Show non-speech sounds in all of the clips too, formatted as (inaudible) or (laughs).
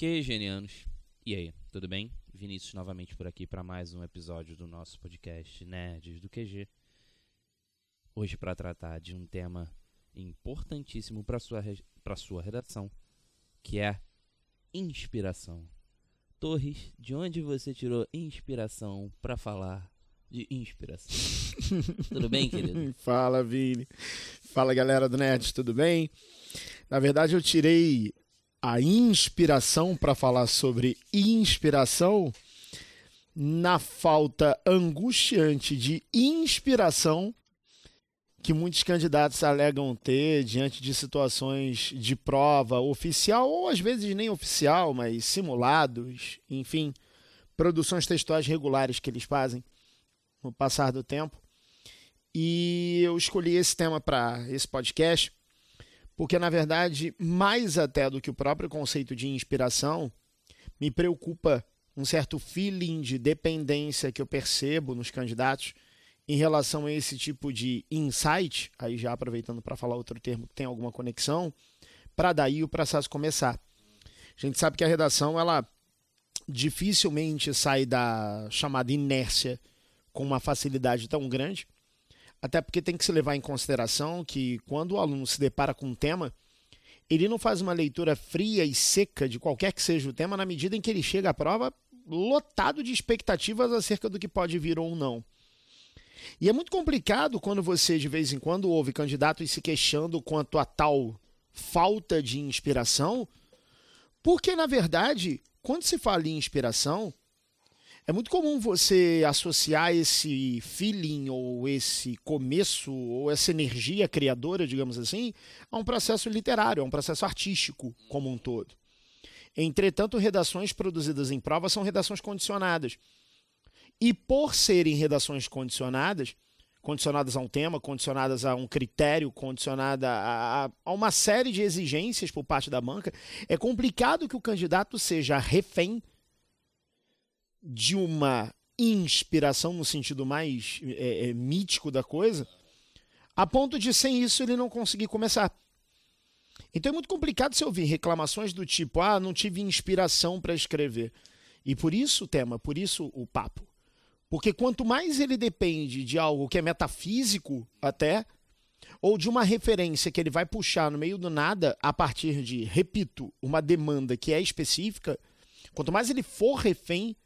Que genianos. E aí, tudo bem? Vinícius novamente por aqui para mais um episódio do nosso podcast Nerds do QG. Hoje para tratar de um tema importantíssimo para sua para sua redação, que é inspiração. Torres, de onde você tirou inspiração para falar de inspiração? (laughs) tudo bem, querido? Fala, Vini. Fala, galera do Nerds, tudo bem? Na verdade, eu tirei a inspiração para falar sobre inspiração na falta angustiante de inspiração que muitos candidatos alegam ter diante de situações de prova oficial ou às vezes nem oficial, mas simulados, enfim, produções textuais regulares que eles fazem no passar do tempo. E eu escolhi esse tema para esse podcast porque, na verdade, mais até do que o próprio conceito de inspiração, me preocupa um certo feeling de dependência que eu percebo nos candidatos em relação a esse tipo de insight, aí já aproveitando para falar outro termo que tem alguma conexão, para daí o processo começar. A gente sabe que a redação ela dificilmente sai da chamada inércia com uma facilidade tão grande. Até porque tem que se levar em consideração que quando o aluno se depara com um tema, ele não faz uma leitura fria e seca de qualquer que seja o tema na medida em que ele chega à prova lotado de expectativas acerca do que pode vir ou não. E é muito complicado quando você de vez em quando ouve candidatos se queixando quanto a tal falta de inspiração, porque na verdade, quando se fala em inspiração, é muito comum você associar esse feeling ou esse começo ou essa energia criadora, digamos assim, a um processo literário, a um processo artístico como um todo. Entretanto, redações produzidas em prova são redações condicionadas. E por serem redações condicionadas, condicionadas a um tema, condicionadas a um critério, condicionada a, a, uma série de exigências por parte da banca, é complicado que o candidato seja refém de uma inspiração no sentido mais é, é, mítico da coisa, a ponto de sem isso ele não conseguir começar. Então é muito complicado se ouvir reclamações do tipo: ah, não tive inspiração para escrever. E por isso o tema, por isso o papo. Porque quanto mais ele depende de algo que é metafísico, até, ou de uma referência que ele vai puxar no meio do nada a partir de, repito, uma demanda que é específica, quanto mais ele for refém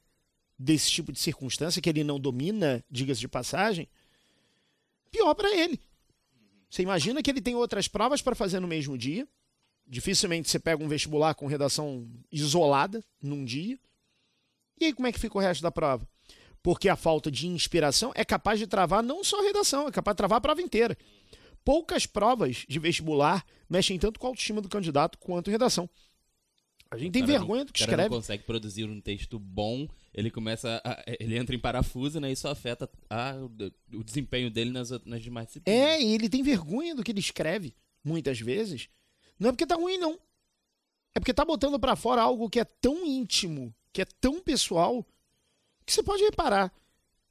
desse tipo de circunstância que ele não domina, diga-se de passagem, pior para ele. Você imagina que ele tem outras provas para fazer no mesmo dia. Dificilmente você pega um vestibular com redação isolada num dia. E aí como é que fica o resto da prova? Porque a falta de inspiração é capaz de travar não só a redação, é capaz de travar a prova inteira. Poucas provas de vestibular mexem tanto com a autoestima do candidato quanto redação. A gente tem vergonha do que escreve. não consegue produzir um texto bom, ele começa. A, ele entra em parafuso, né? Isso afeta a, o, o desempenho dele nas, nas demais disciplinas. É, e ele tem vergonha do que ele escreve, muitas vezes. Não é porque tá ruim, não. É porque tá botando para fora algo que é tão íntimo, que é tão pessoal, que você pode reparar.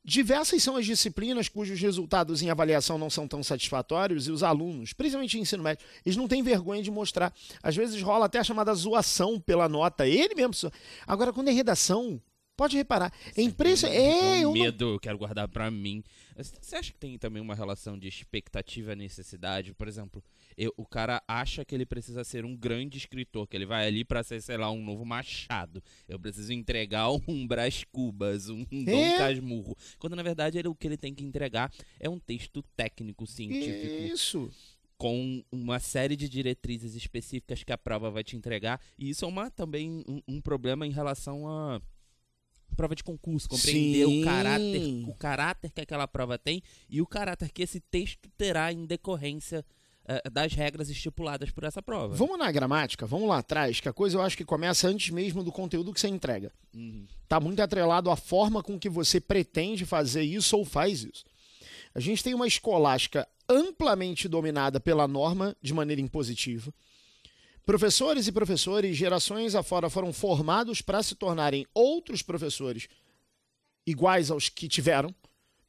Diversas são as disciplinas cujos resultados em avaliação não são tão satisfatórios e os alunos, principalmente em ensino médio, eles não têm vergonha de mostrar. Às vezes rola até a chamada zoação pela nota. Ele mesmo. Agora, quando é redação, pode reparar. É impressionante. É, eu medo, não... eu quero guardar para mim. Você acha que tem também uma relação de expectativa e necessidade? Por exemplo, eu, o cara acha que ele precisa ser um grande escritor, que ele vai ali para ser, sei lá, um novo Machado. Eu preciso entregar (laughs) um Brás Cubas, um é? Dom Casmurro. Quando na verdade ele, o que ele tem que entregar é um texto técnico, científico. Isso com uma série de diretrizes específicas que a prova vai te entregar. E isso é uma, também um, um problema em relação a prova de concurso, compreender Sim. o caráter, o caráter que aquela prova tem e o caráter que esse texto terá em decorrência uh, das regras estipuladas por essa prova. Vamos na gramática, vamos lá atrás, que a coisa eu acho que começa antes mesmo do conteúdo que você entrega. Uhum. Tá muito atrelado à forma com que você pretende fazer isso ou faz isso. A gente tem uma escolástica amplamente dominada pela norma de maneira impositiva. Professores e professores, gerações afora, foram formados para se tornarem outros professores iguais aos que tiveram,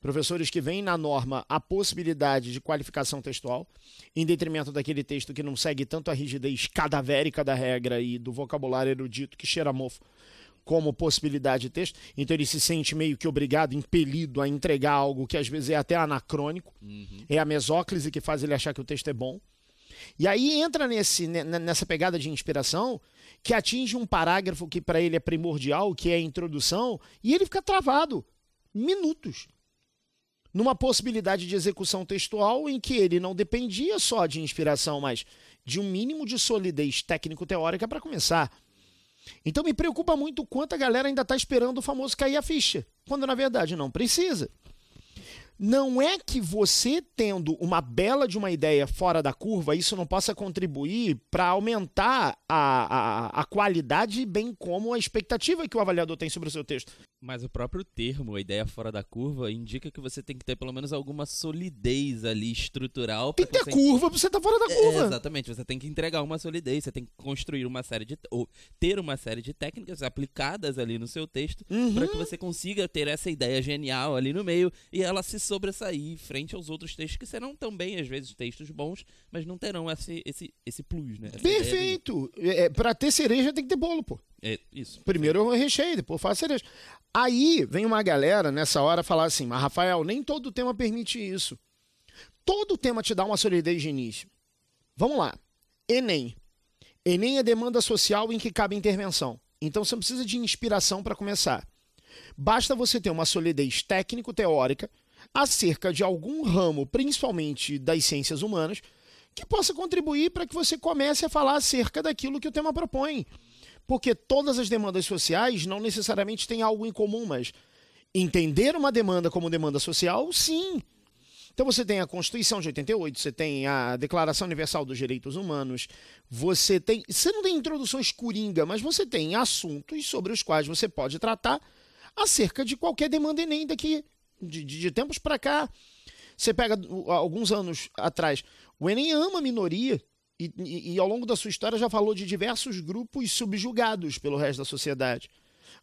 Professores que veem na norma a possibilidade de qualificação textual, em detrimento daquele texto que não segue tanto a rigidez cadavérica da regra e do vocabulário erudito que cheira mofo, como possibilidade de texto. Então ele se sente meio que obrigado, impelido a entregar algo que às vezes é até anacrônico. Uhum. É a mesóclise que faz ele achar que o texto é bom. E aí entra nesse, nessa pegada de inspiração que atinge um parágrafo que para ele é primordial, que é a introdução, e ele fica travado minutos numa possibilidade de execução textual em que ele não dependia só de inspiração, mas de um mínimo de solidez técnico-teórica para começar. Então me preocupa muito o quanto a galera ainda está esperando o famoso cair a ficha, quando na verdade não precisa. Não é que você tendo uma bela de uma ideia fora da curva, isso não possa contribuir para aumentar a, a, a qualidade, bem como a expectativa que o avaliador tem sobre o seu texto. Mas o próprio termo, a ideia fora da curva, indica que você tem que ter pelo menos alguma solidez ali estrutural. Tem que ter você... curva pra você estar tá fora da curva. É, exatamente, você tem que entregar uma solidez, você tem que construir uma série de. ou ter uma série de técnicas aplicadas ali no seu texto uhum. para que você consiga ter essa ideia genial ali no meio e ela se sobressair frente aos outros textos que serão também, às vezes, textos bons, mas não terão esse, esse, esse plus, né? Essa Perfeito! De... É, pra ter cereja tem que ter bolo, pô. É, isso. Primeiro eu recheio, depois faço cereja. Aí vem uma galera nessa hora falar assim: Mas Rafael, nem todo tema permite isso. Todo tema te dá uma solidez de início. Vamos lá. Enem. Enem é demanda social em que cabe intervenção. Então você não precisa de inspiração para começar. Basta você ter uma solidez técnico-teórica acerca de algum ramo, principalmente das ciências humanas, que possa contribuir para que você comece a falar acerca daquilo que o tema propõe. Porque todas as demandas sociais não necessariamente têm algo em comum, mas entender uma demanda como demanda social, sim. Então você tem a Constituição de 88, você tem a Declaração Universal dos Direitos Humanos, você tem. Você não tem introduções coringa, mas você tem assuntos sobre os quais você pode tratar acerca de qualquer demanda Enem daqui de, de, de tempos para cá. Você pega alguns anos atrás, o Enem ama a minoria. E, e, e, ao longo da sua história já falou de diversos grupos subjugados pelo resto da sociedade.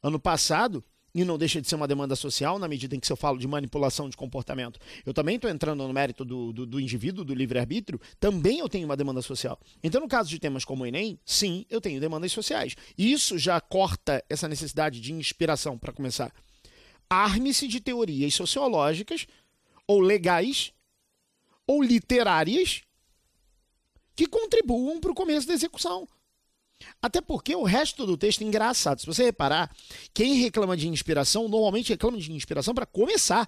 Ano passado, e não deixa de ser uma demanda social na medida em que eu falo de manipulação de comportamento. Eu também estou entrando no mérito do, do, do indivíduo, do livre-arbítrio, também eu tenho uma demanda social. Então, no caso de temas como o Enem, sim, eu tenho demandas sociais. Isso já corta essa necessidade de inspiração, para começar. Arme-se de teorias sociológicas, ou legais, ou literárias, que contribuam para o começo da execução. Até porque o resto do texto é engraçado. Se você reparar, quem reclama de inspiração normalmente reclama de inspiração para começar.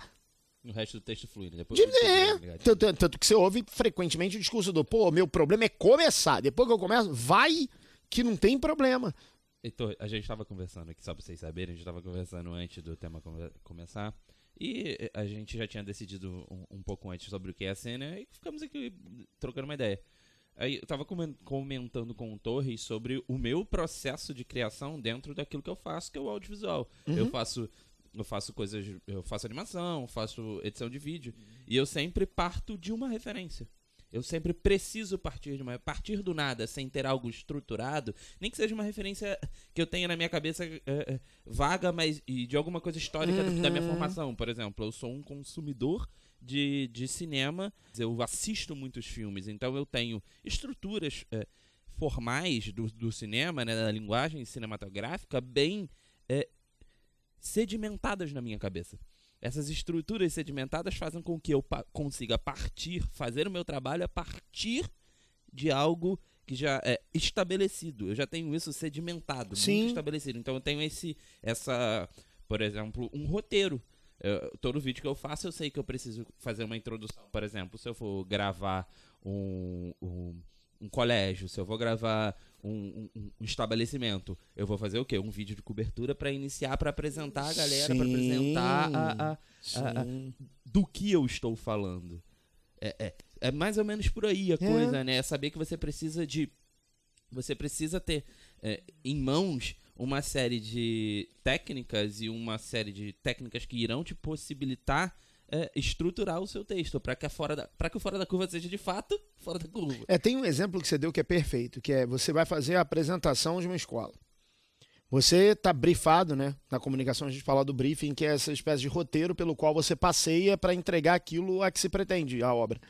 O resto do texto flui, né? Depois de, é, tanto, tanto, que você ouve frequentemente o discurso do, pô, meu problema é começar. Depois que eu começo, vai que não tem problema. Heitor, a gente estava conversando aqui, só para vocês saberem, a gente estava conversando antes do tema come começar. E a gente já tinha decidido um, um pouco antes sobre o que é a cena e ficamos aqui trocando uma ideia. Aí eu tava comentando com o Torres sobre o meu processo de criação dentro daquilo que eu faço, que é o audiovisual. Uhum. Eu faço eu faço coisas, eu faço animação, faço edição de vídeo, e eu sempre parto de uma referência. Eu sempre preciso partir de uma partir do nada, sem ter algo estruturado, nem que seja uma referência que eu tenha na minha cabeça é, vaga, mas e de alguma coisa histórica uhum. da minha uhum. formação. Por exemplo, eu sou um consumidor de, de cinema. Eu assisto muitos filmes, então eu tenho estruturas é, formais do, do cinema, né, da linguagem cinematográfica, bem é, sedimentadas na minha cabeça. Essas estruturas sedimentadas fazem com que eu pa consiga partir, fazer o meu trabalho a partir de algo que já é estabelecido. Eu já tenho isso sedimentado, Sim. muito estabelecido. Então eu tenho esse, essa, por exemplo, um roteiro. Eu, todo vídeo que eu faço, eu sei que eu preciso fazer uma introdução. Por exemplo, se eu for gravar um, um, um colégio, se eu vou gravar um, um, um, estabelecimento, eu vou fazer o quê? Um vídeo de cobertura para iniciar, para apresentar a galera, para apresentar a, a, a, a, do que eu estou falando. É, é, é mais ou menos por aí a é. coisa, né? É saber que você precisa de. Você precisa ter é, em mãos uma série de técnicas e uma série de técnicas que irão te possibilitar é, estruturar o seu texto para que, fora que o fora da curva seja de fato fora da curva. É, tem um exemplo que você deu que é perfeito, que é você vai fazer a apresentação de uma escola. Você está brifado, né? Na comunicação a gente fala do briefing, que é essa espécie de roteiro pelo qual você passeia para entregar aquilo a que se pretende, a obra.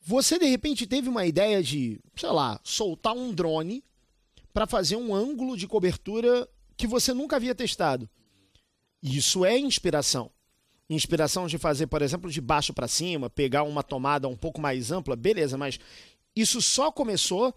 Você de repente teve uma ideia de, sei lá, soltar um drone para fazer um ângulo de cobertura que você nunca havia testado. Isso é inspiração. Inspiração de fazer, por exemplo, de baixo para cima, pegar uma tomada um pouco mais ampla, beleza, mas isso só começou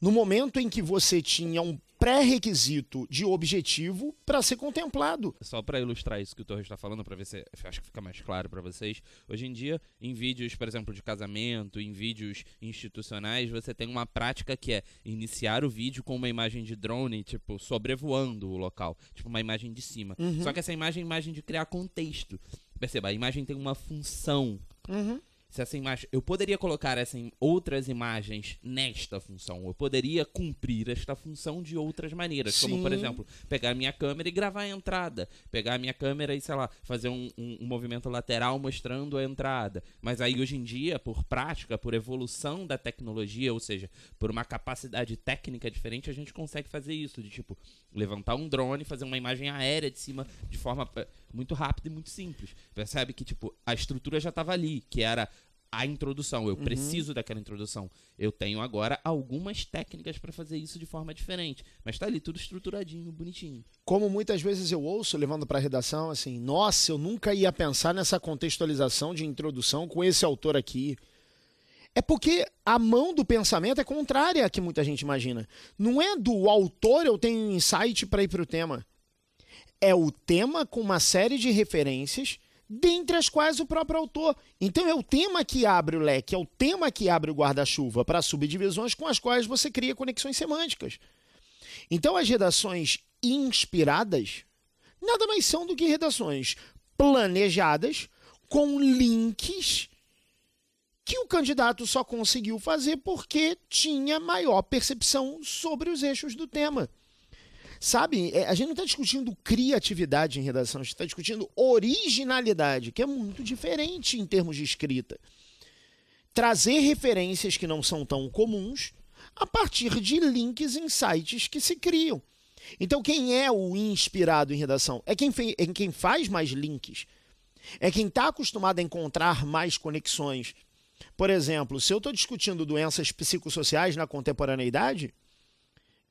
no momento em que você tinha um pré-requisito de objetivo para ser contemplado. Só para ilustrar isso que o Torres está falando, para ver se acho que fica mais claro para vocês. Hoje em dia, em vídeos, por exemplo, de casamento, em vídeos institucionais, você tem uma prática que é iniciar o vídeo com uma imagem de drone, tipo, sobrevoando o local, tipo uma imagem de cima. Uhum. Só que essa imagem é imagem de criar contexto. Perceba, a imagem tem uma função. Uhum se essa imagem, eu poderia colocar essa, outras imagens nesta função. Eu poderia cumprir esta função de outras maneiras, Sim. como por exemplo, pegar a minha câmera e gravar a entrada, pegar a minha câmera e sei lá, fazer um, um, um movimento lateral mostrando a entrada. Mas aí hoje em dia, por prática, por evolução da tecnologia, ou seja, por uma capacidade técnica diferente, a gente consegue fazer isso, de tipo levantar um drone, fazer uma imagem aérea de cima de forma eh, muito rápida e muito simples. Percebe que tipo a estrutura já estava ali, que era a introdução. Eu uhum. preciso daquela introdução. Eu tenho agora algumas técnicas para fazer isso de forma diferente, mas está ali tudo estruturadinho, bonitinho. Como muitas vezes eu ouço levando para a redação assim: "Nossa, eu nunca ia pensar nessa contextualização de introdução com esse autor aqui". É porque a mão do pensamento é contrária à que muita gente imagina. Não é do autor eu tenho um insight para ir para o tema. É o tema com uma série de referências dentre as quais o próprio autor. Então é o tema que abre o leque, é o tema que abre o guarda-chuva para subdivisões com as quais você cria conexões semânticas. Então as redações inspiradas nada mais são do que redações planejadas com links que o candidato só conseguiu fazer porque tinha maior percepção sobre os eixos do tema. Sabe, é, a gente não está discutindo criatividade em redação, a gente está discutindo originalidade, que é muito diferente em termos de escrita. Trazer referências que não são tão comuns a partir de links em sites que se criam. Então, quem é o inspirado em redação? É quem, é quem faz mais links. É quem está acostumado a encontrar mais conexões. Por exemplo, se eu estou discutindo doenças psicossociais na contemporaneidade,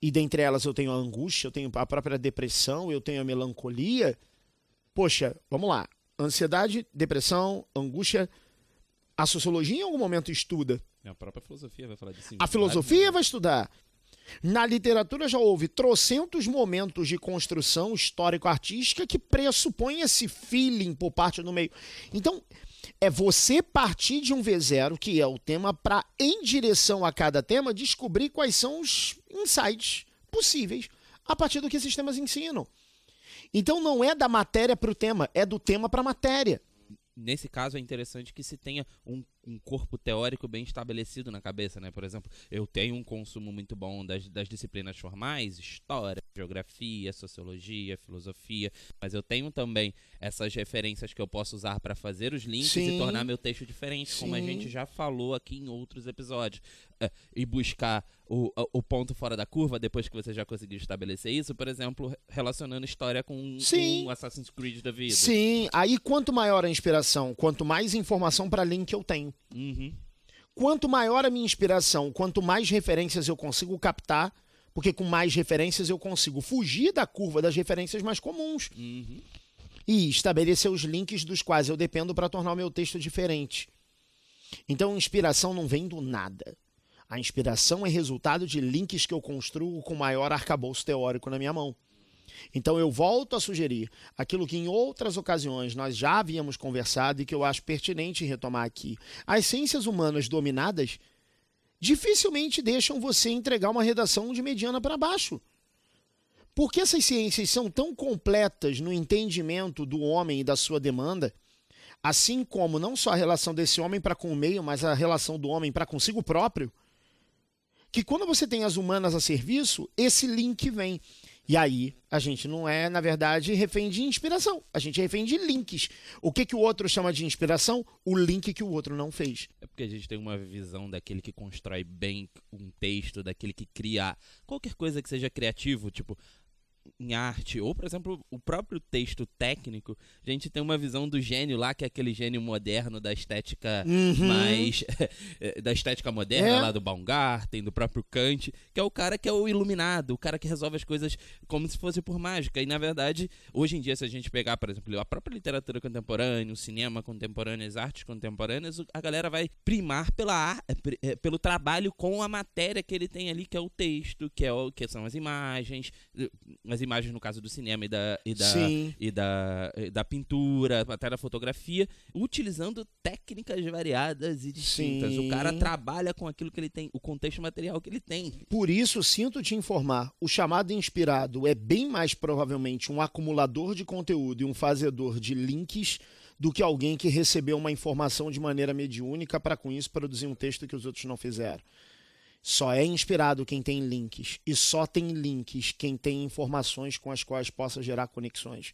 e dentre elas eu tenho a angústia, eu tenho a própria depressão, eu tenho a melancolia. Poxa, vamos lá. Ansiedade, depressão, angústia. A sociologia em algum momento estuda. A própria filosofia vai falar disso. A filosofia vai estudar. Na literatura já houve trocentos momentos de construção histórico-artística que pressupõem esse feeling por parte do meio. Então, é você partir de um V0, que é o tema, para, em direção a cada tema, descobrir quais são os insights possíveis a partir do que esses temas ensinam. Então não é da matéria para o tema, é do tema para a matéria. Nesse caso é interessante que se tenha um um corpo teórico bem estabelecido na cabeça, né? Por exemplo, eu tenho um consumo muito bom das, das disciplinas formais, história, geografia, sociologia, filosofia, mas eu tenho também essas referências que eu posso usar para fazer os links Sim. e tornar meu texto diferente, Sim. como a gente já falou aqui em outros episódios. Uh, e buscar o, o ponto fora da curva depois que você já conseguiu estabelecer isso, por exemplo, relacionando história com, com Assassin's Creed da vida. Sim, aí quanto maior a inspiração, quanto mais informação para link eu tenho. Uhum. Quanto maior a minha inspiração, quanto mais referências eu consigo captar, porque com mais referências eu consigo fugir da curva das referências mais comuns. Uhum. E estabelecer os links dos quais eu dependo para tornar o meu texto diferente. Então, inspiração não vem do nada. A inspiração é resultado de links que eu construo com maior arcabouço teórico na minha mão. Então eu volto a sugerir aquilo que em outras ocasiões nós já havíamos conversado e que eu acho pertinente retomar aqui. As ciências humanas dominadas dificilmente deixam você entregar uma redação de mediana para baixo. Porque essas ciências são tão completas no entendimento do homem e da sua demanda, assim como não só a relação desse homem para com o meio, mas a relação do homem para consigo próprio, que quando você tem as humanas a serviço, esse link vem. E aí, a gente não é, na verdade, refém de inspiração. A gente é refém de links. O que, que o outro chama de inspiração? O link que o outro não fez. É porque a gente tem uma visão daquele que constrói bem um texto, daquele que cria qualquer coisa que seja criativo, tipo, em arte, ou, por exemplo, o próprio texto técnico, a gente tem uma visão do gênio lá, que é aquele gênio moderno da estética Uhum. mais. (laughs) da estética moderna É. lá do Baumgarten, do próprio Kant, que é o cara que é o iluminado, o cara que resolve as coisas como se fosse por mágica. E, na verdade, hoje em dia, se a gente pegar, por exemplo, a própria literatura contemporânea, o cinema contemporâneo, as artes contemporâneas, a galera vai primar pela pri- eh, pelo trabalho com a matéria que ele tem ali, que é o texto, que, é o, que são as imagens, eh, as imagens no caso do cinema e da, e da, e da, e da pintura, até da fotografia, utilizando técnicas variadas e distintas. Sim. O cara trabalha com aquilo que ele tem, o contexto material que ele tem. Por isso, sinto te informar, o chamado inspirado é bem mais provavelmente um acumulador de conteúdo e um fazedor de links do que alguém que recebeu uma informação de maneira mediúnica para com isso produzir um texto que os outros não fizeram. Só é inspirado quem tem links e só tem links quem tem informações com as quais possa gerar conexões.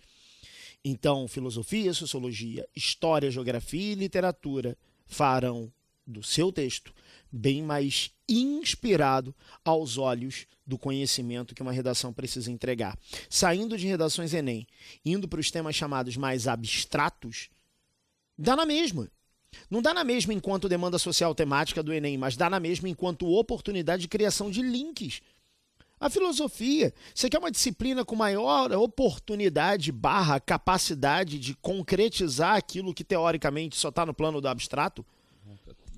Então, filosofia, sociologia, história, geografia e literatura farão do seu texto bem mais inspirado aos olhos do conhecimento que uma redação precisa entregar. Saindo de redações Enem, indo para os temas chamados mais abstratos, dá na mesma. Não dá na mesma enquanto demanda social temática do Enem, mas dá na mesma enquanto oportunidade de criação de links. A filosofia, você quer uma disciplina com maior oportunidade barra capacidade de concretizar aquilo que teoricamente só está no plano do abstrato?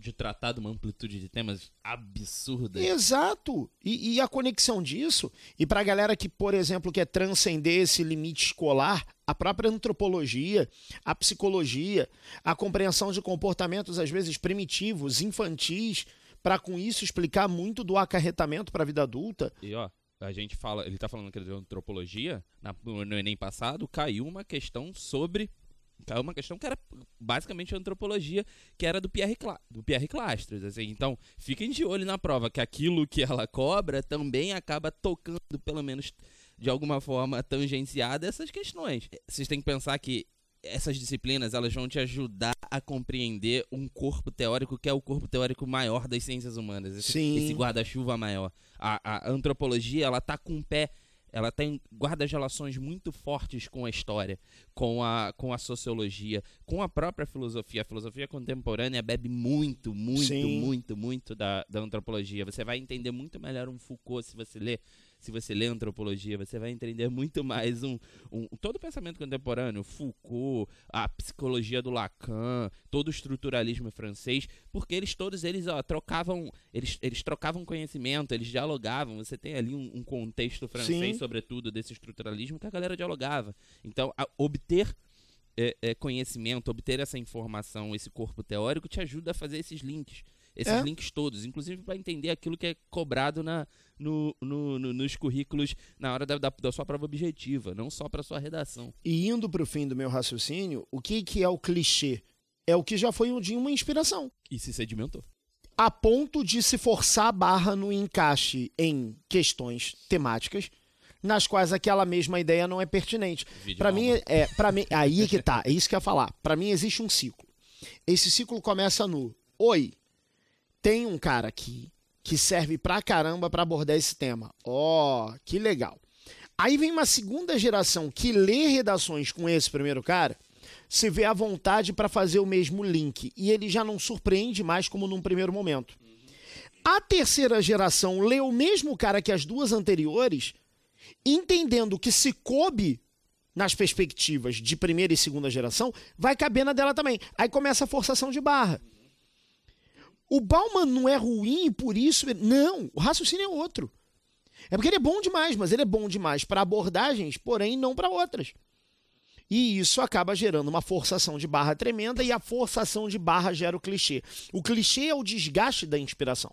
De tratar de uma amplitude de temas absurda. Exato. E, e a conexão disso, e para a galera que, por exemplo, quer transcender esse limite escolar, a própria antropologia, a psicologia, a compreensão de comportamentos às vezes primitivos, infantis, para com isso explicar muito do acarretamento para a vida adulta. E ó, a gente fala, ele tá falando que ele deu antropologia, na, no Enem passado caiu uma questão sobre caiu uma questão que era basicamente antropologia, que era do Pierre, Cla do Pierre Clastres, assim. Então, fiquem de olho na prova que aquilo que ela cobra também acaba tocando, pelo menos de alguma forma tangenciada essas questões. Vocês têm que pensar que essas disciplinas elas vão te ajudar a compreender um corpo teórico que é o corpo teórico maior das ciências humanas. Esse, esse guarda-chuva maior. A, a antropologia, ela tá com o pé, ela tem guarda relações muito fortes com a história, com a, com a sociologia, com a própria filosofia. A filosofia contemporânea bebe muito, muito, Sim. muito, muito da, da antropologia. Você vai entender muito melhor um Foucault se você ler se você lê antropologia, você vai entender muito mais um, um todo o pensamento contemporâneo, Foucault, a psicologia do Lacan, todo o estruturalismo francês, porque eles todos eles ó, trocavam, eles, eles trocavam conhecimento, eles dialogavam. Você tem ali um, um contexto francês, Sim. sobretudo desse estruturalismo, que a galera dialogava. Então, a- obter é, é, conhecimento, obter essa informação, esse corpo teórico, te ajuda a fazer esses links. Esses É. links todos, inclusive para entender aquilo que é cobrado na, no, no- no- nos currículos na hora da, da, da sua prova objetiva, não só para sua redação. E indo para o fim do meu raciocínio, o que, que é o clichê? É o que já foi um dia uma inspiração. E se sedimentou. a ponto de se forçar a barra no encaixe em questões temáticas nas quais aquela mesma ideia não é pertinente. Para mim é, para mim aí é que tá, é isso que eu ia falar. Para mim existe um ciclo. Esse ciclo começa no: "Oi, tem um cara aqui que serve pra caramba pra abordar esse tema. Ó, que legal. Aí vem uma segunda geração que lê redações com esse primeiro cara, se vê à vontade para fazer o mesmo link e ele já não surpreende mais como num primeiro momento. A terceira geração lê o mesmo cara que as duas anteriores, entendendo que se coube nas perspectivas de primeira e segunda geração, vai caber na dela também. Aí começa a forçação de barra. O Bauman não é ruim por isso. Não, o raciocínio é outro. É porque ele é bom demais, mas ele é bom demais para abordagens, porém não para outras. E isso acaba gerando uma forçação de barra tremenda e a forçação de barra gera o clichê. O clichê é o desgaste da inspiração.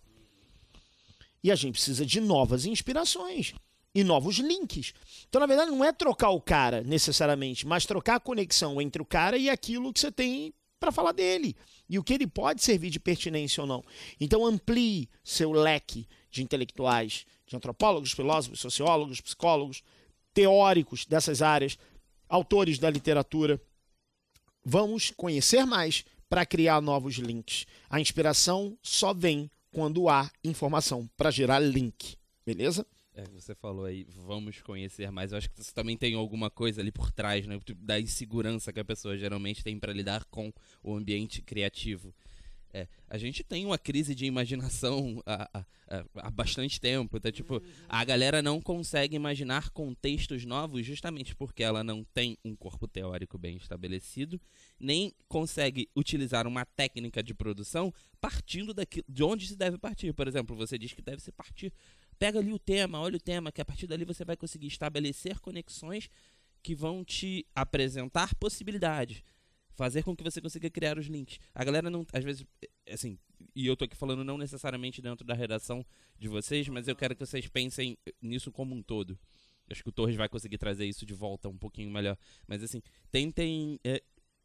E a gente precisa de novas inspirações e novos links. Então, na verdade, não é trocar o cara necessariamente, mas trocar a conexão entre o cara e aquilo que você tem para falar dele e o que ele pode servir de pertinência ou não. Então, amplie seu leque de intelectuais, de antropólogos, filósofos, sociólogos, psicólogos, teóricos dessas áreas, autores da literatura. Vamos conhecer mais para criar novos links. A inspiração só vem quando há informação para gerar link, beleza? É, você falou aí, vamos conhecer mais. Eu acho que você também tem alguma coisa ali por trás, né? Da insegurança que a pessoa geralmente tem para lidar com o ambiente criativo. É, a gente tem uma crise de imaginação há, há, há bastante tempo. Então, tipo, a galera não consegue imaginar contextos novos justamente porque ela não tem um corpo teórico bem estabelecido, nem consegue utilizar uma técnica de produção partindo daqui, de onde se deve partir. Por exemplo, você diz que deve se partir. Pega ali o tema, olha o tema, que a partir dali você vai conseguir estabelecer conexões que vão te apresentar possibilidades fazer com que você consiga criar os links. A galera não, às vezes, assim, e eu tô aqui falando não necessariamente dentro da redação de vocês, mas eu quero que vocês pensem nisso como um todo. Acho que o Torres vai conseguir trazer isso de volta um pouquinho melhor. Mas assim, tentem. É,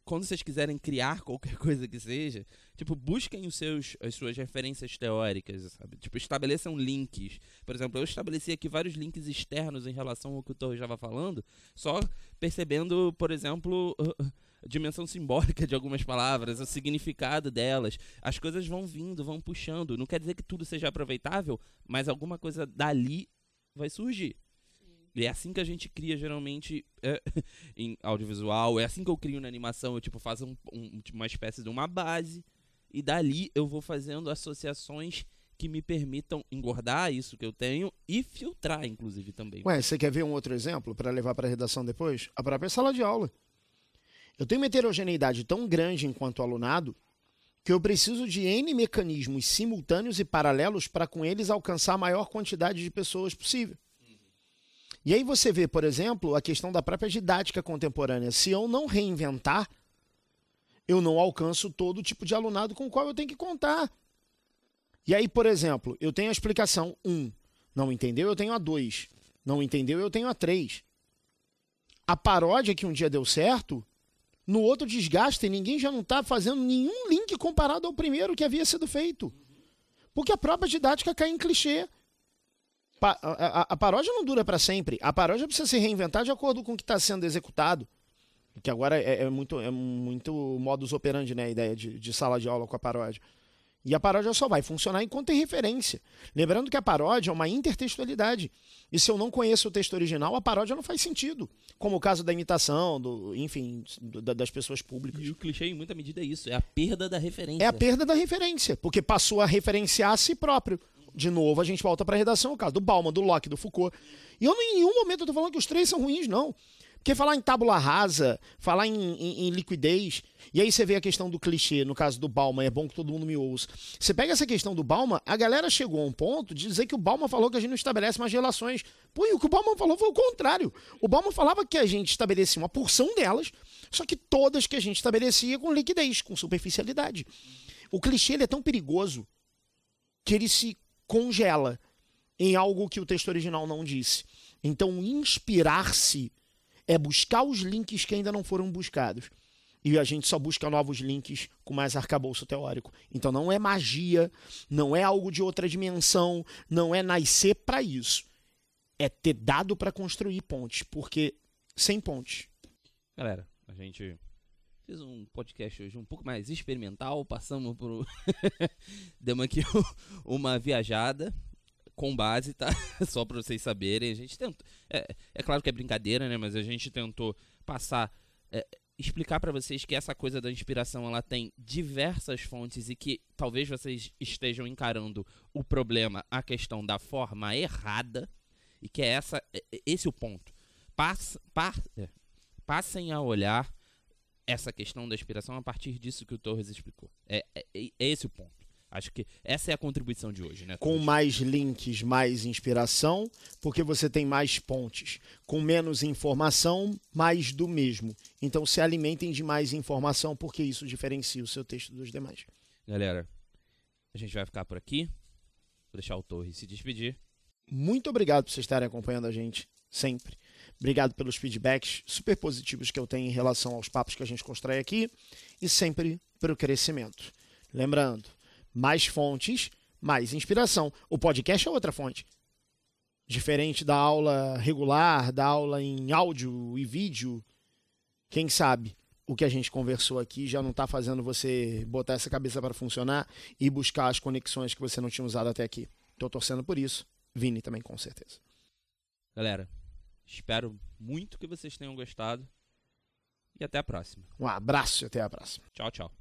quando vocês quiserem criar qualquer (laughs) coisa que seja, tipo, busquem os seus, as suas referências teóricas, sabe? Tipo, estabeleçam links. Por exemplo, eu estabeleci aqui vários links externos em relação ao que o Torres estava falando, só percebendo, por exemplo. Uh, (laughs) dimensão simbólica de algumas palavras, o significado delas. As coisas vão vindo, vão puxando. Não quer dizer que tudo seja aproveitável, mas alguma coisa dali vai surgir. E é assim que a gente cria geralmente é, (laughs) em audiovisual, é assim que eu crio na animação, eu tipo faço um, um, uma espécie de uma base e dali eu vou fazendo associações que me permitam engordar isso que eu tenho e filtrar inclusive também. Ué, você quer ver um outro exemplo para levar para a redação depois? A própria sala de aula. Eu tenho uma heterogeneidade tão grande enquanto alunado que eu preciso de N mecanismos simultâneos e paralelos para com eles alcançar a maior quantidade de pessoas possível. E aí você vê, por exemplo, a questão da própria didática contemporânea. Se eu não reinventar, eu não alcanço todo tipo de alunado com o qual eu tenho que contar. E aí, por exemplo, eu tenho a explicação 1. Um, não entendeu? Eu tenho a 2. Não entendeu? Eu tenho a 3. A paródia que um dia deu certo no outro desgaste, ninguém já não está fazendo nenhum link comparado ao primeiro que havia sido feito. Porque a própria didática cai em clichê. Pa a, a, a, paródia não dura para sempre. A paródia precisa se reinventar de acordo com o que está sendo executado. Que agora é, é, muito, é muito modus operandi, né? A ideia de, de sala de aula com a paródia. E a paródia só vai funcionar enquanto tem referência. Lembrando que a paródia é uma intertextualidade. E se eu não conheço o texto original, a paródia não faz sentido. Como o caso da imitação, do, enfim, do, das pessoas públicas. E o clichê, em muita medida, é isso: é a perda da referência. É a perda da referência, porque passou a referenciar a si próprio. De novo, a gente volta para a redação, o caso do Bauman, do Locke, do Foucault. E eu, em nenhum momento, estou falando que os três são ruins, não. Porque falar em tábula rasa, falar em, em, em, liquidez, e aí você vê a questão do clichê, no caso do Bauman, é bom que todo mundo me ouça. Você pega essa questão do Bauman, a galera chegou a um ponto de dizer que o Bauman falou que a gente não estabelece mais relações. Pô, e o que o Bauman falou foi o contrário. O Bauman falava que a gente estabelecia uma porção delas, só que todas que a gente estabelecia com liquidez, com superficialidade. O clichê é tão perigoso que ele se congela em algo que o texto original não disse. Então, inspirar-se é buscar os links que ainda não foram buscados. E a gente só busca novos links com mais arcabouço teórico. Então não é magia, não é algo de outra dimensão, não é nascer para isso. É ter dado para construir pontes, porque sem pontes. Galera, a gente fez um podcast hoje um pouco mais experimental, passamos por. (laughs) Demos aqui (laughs) uma viajada com base, tá? (laughs) Só para vocês saberem. A gente tentou. É, é, claro que é brincadeira, né? Mas a gente tentou passar. É, explicar para vocês que essa coisa da inspiração ela tem diversas fontes e que talvez vocês estejam encarando o problema, a questão da forma errada e que é essa é, é, esse o ponto. Pass, par, é, passem a olhar essa questão da inspiração a partir disso que o Torres explicou. É, é, é esse o ponto. Acho que essa é a contribuição de hoje, né? Com mais links, mais inspiração, porque você tem mais pontes. Com menos informação, mais do mesmo. Então se alimentem de mais informação, porque isso diferencia o seu texto dos demais. Galera, a gente vai ficar por aqui. Vou deixar o Torre se despedir. Muito obrigado por vocês estarem acompanhando a gente sempre. Obrigado pelos feedbacks super positivos que eu tenho em relação aos papos que a gente constrói aqui e sempre pelo crescimento. Lembrando, mais fontes, mais inspiração. O podcast é outra fonte. Diferente da aula regular, da aula em áudio e vídeo, quem sabe o que a gente conversou aqui já não está fazendo você botar essa cabeça para funcionar e buscar as conexões que você não tinha usado até aqui. Estou torcendo por isso. Vini também, com certeza. Galera, espero muito que vocês tenham gostado. E até a próxima. Um abraço e até a próxima. Tchau, tchau.